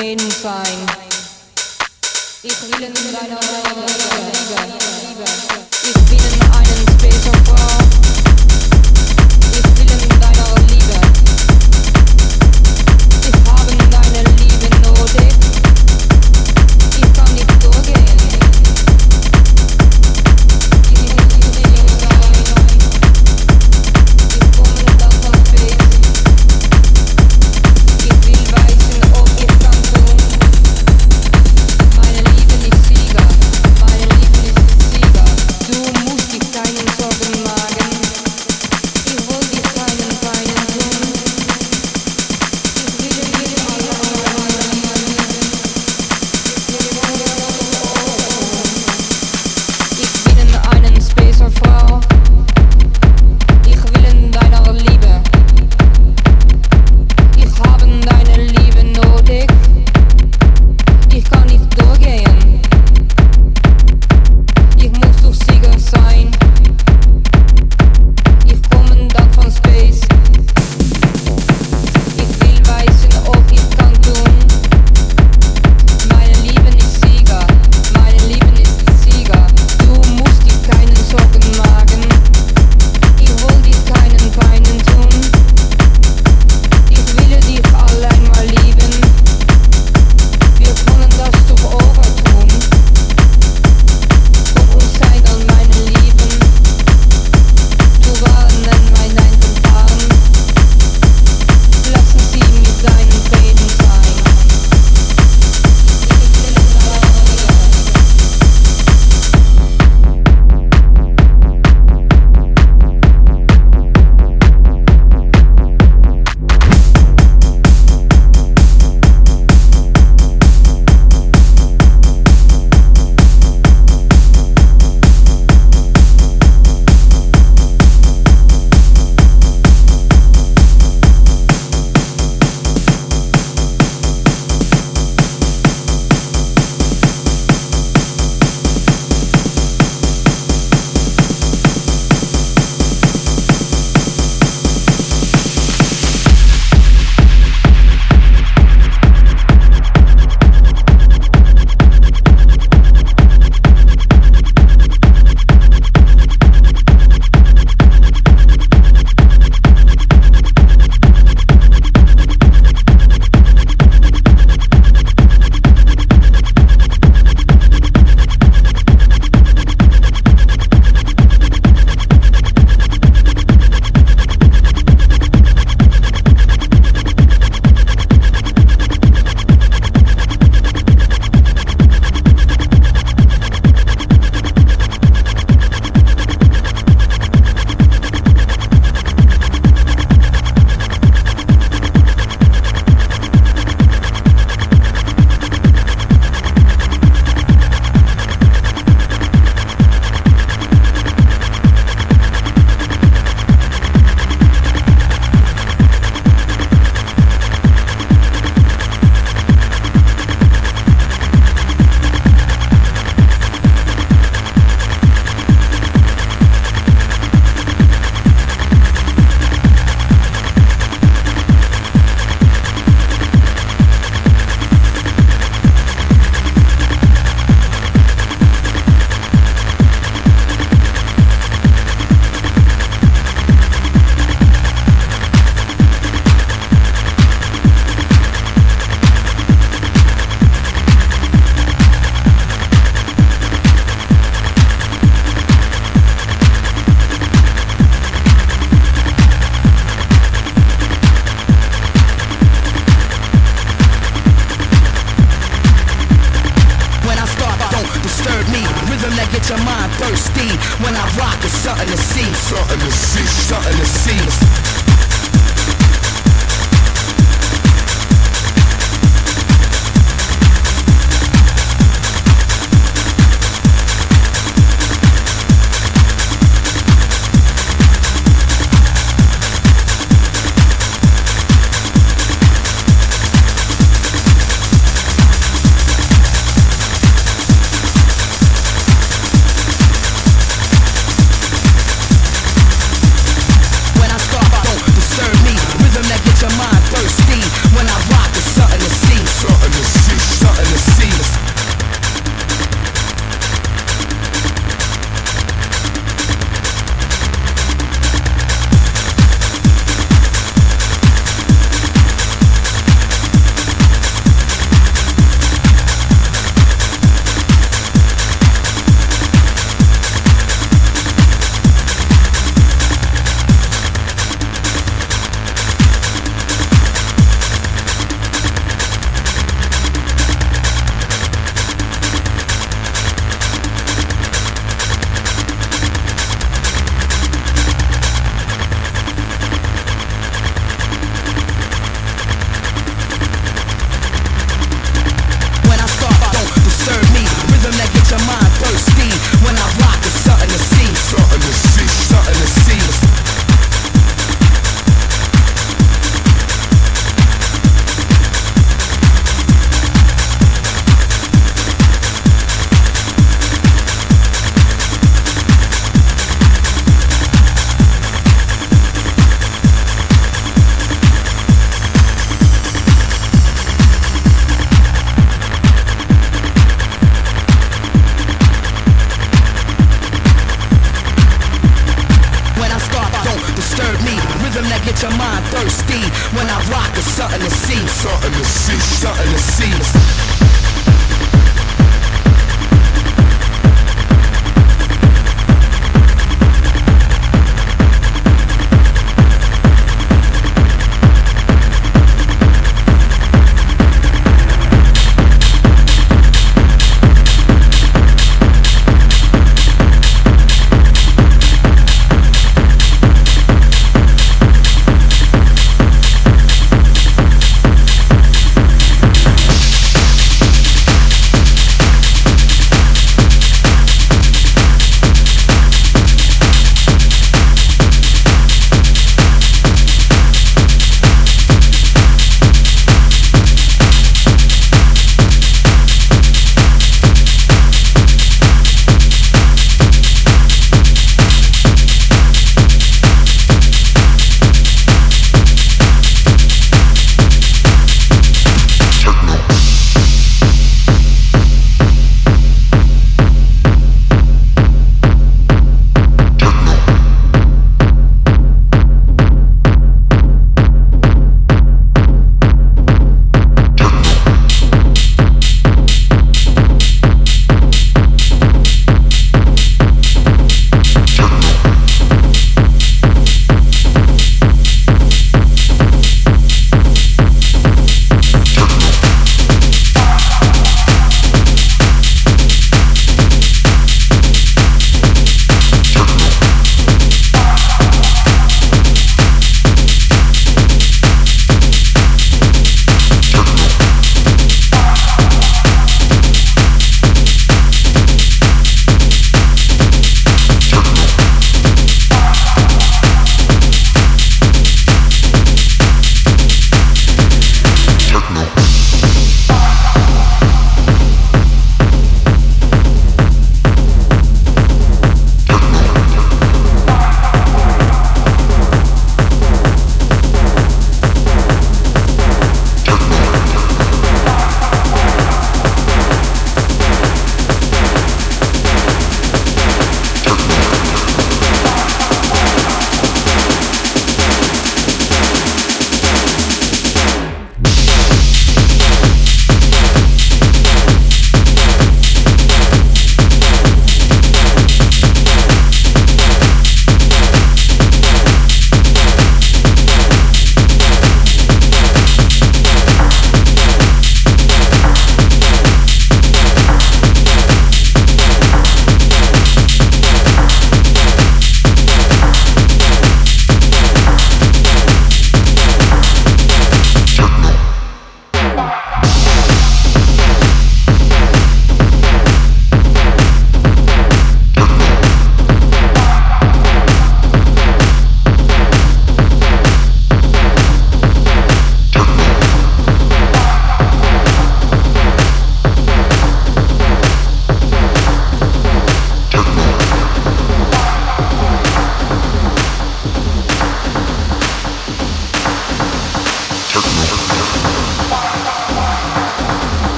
mit deinen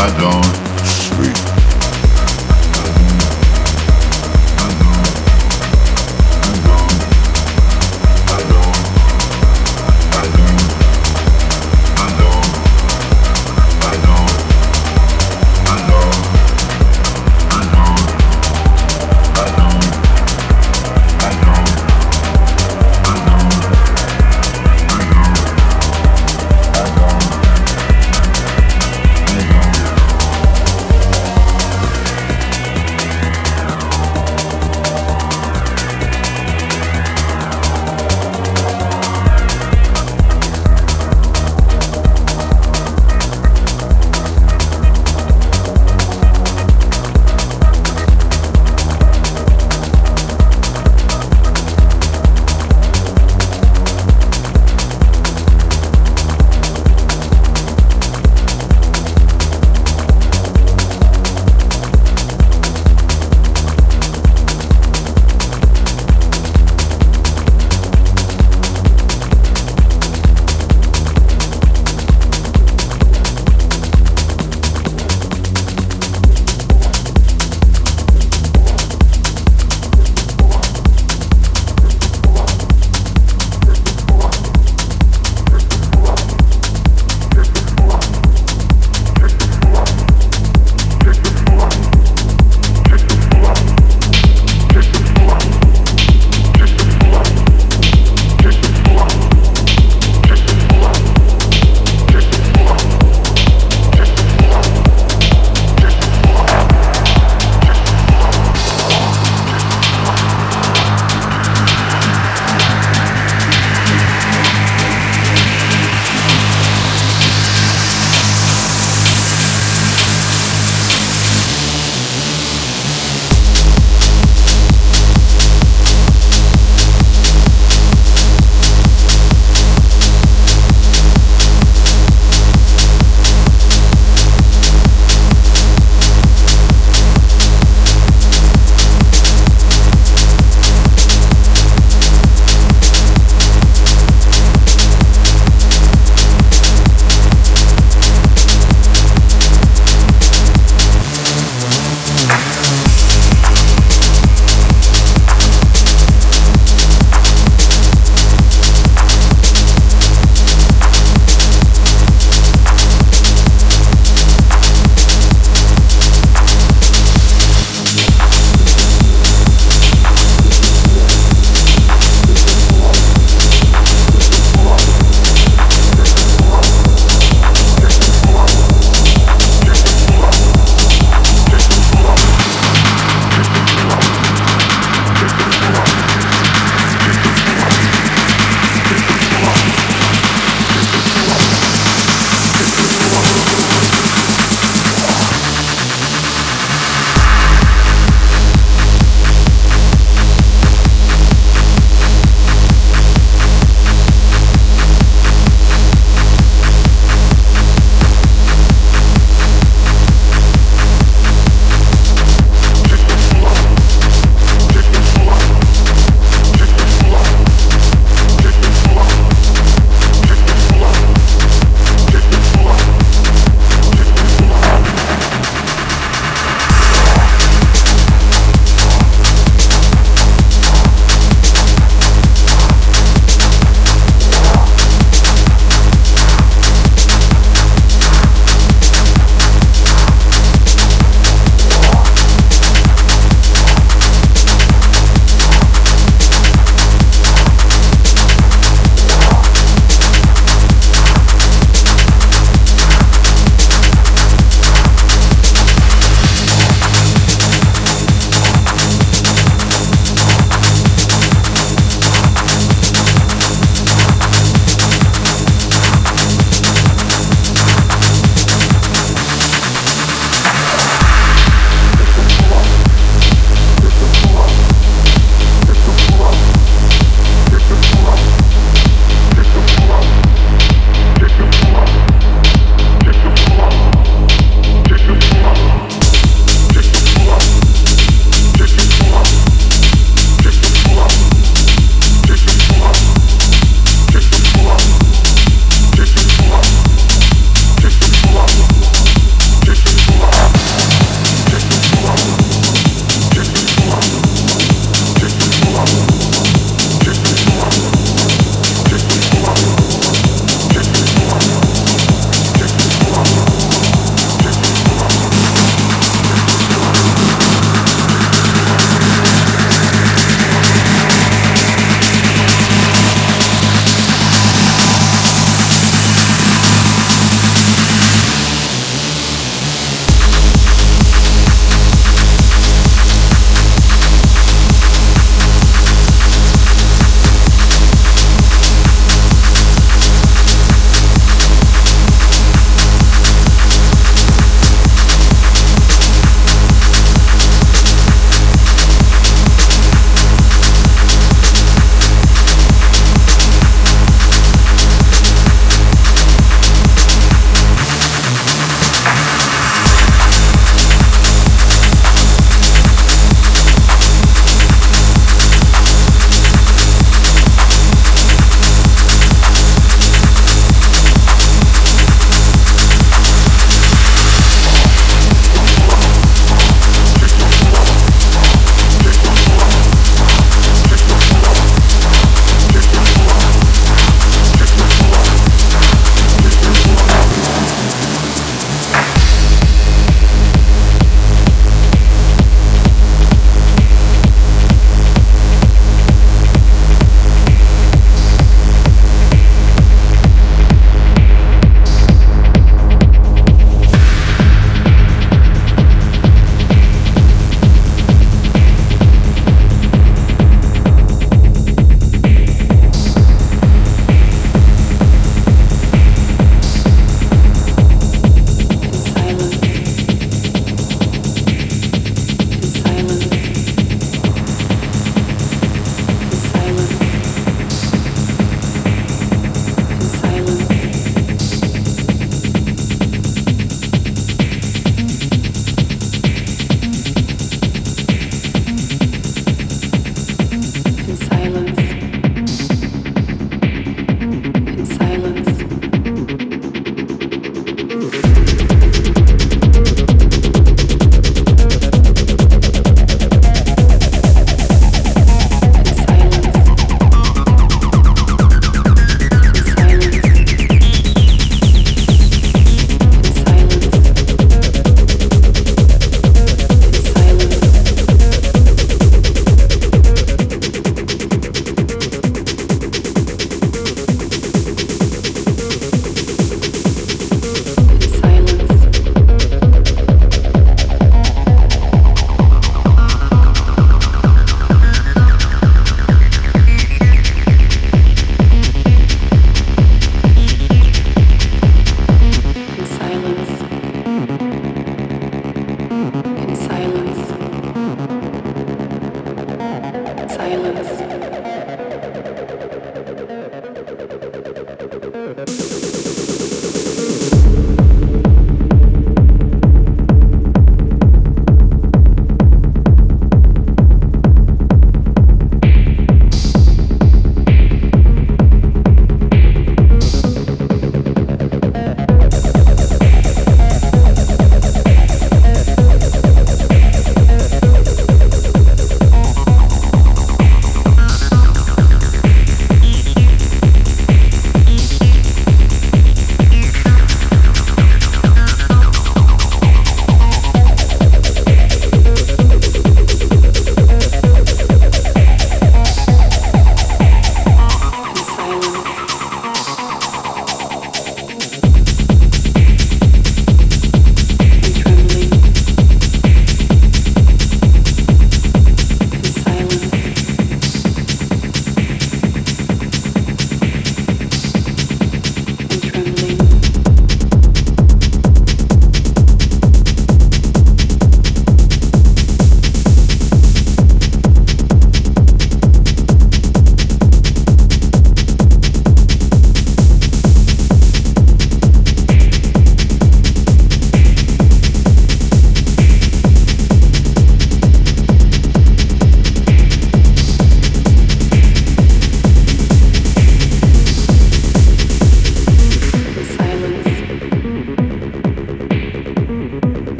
I don't sleep.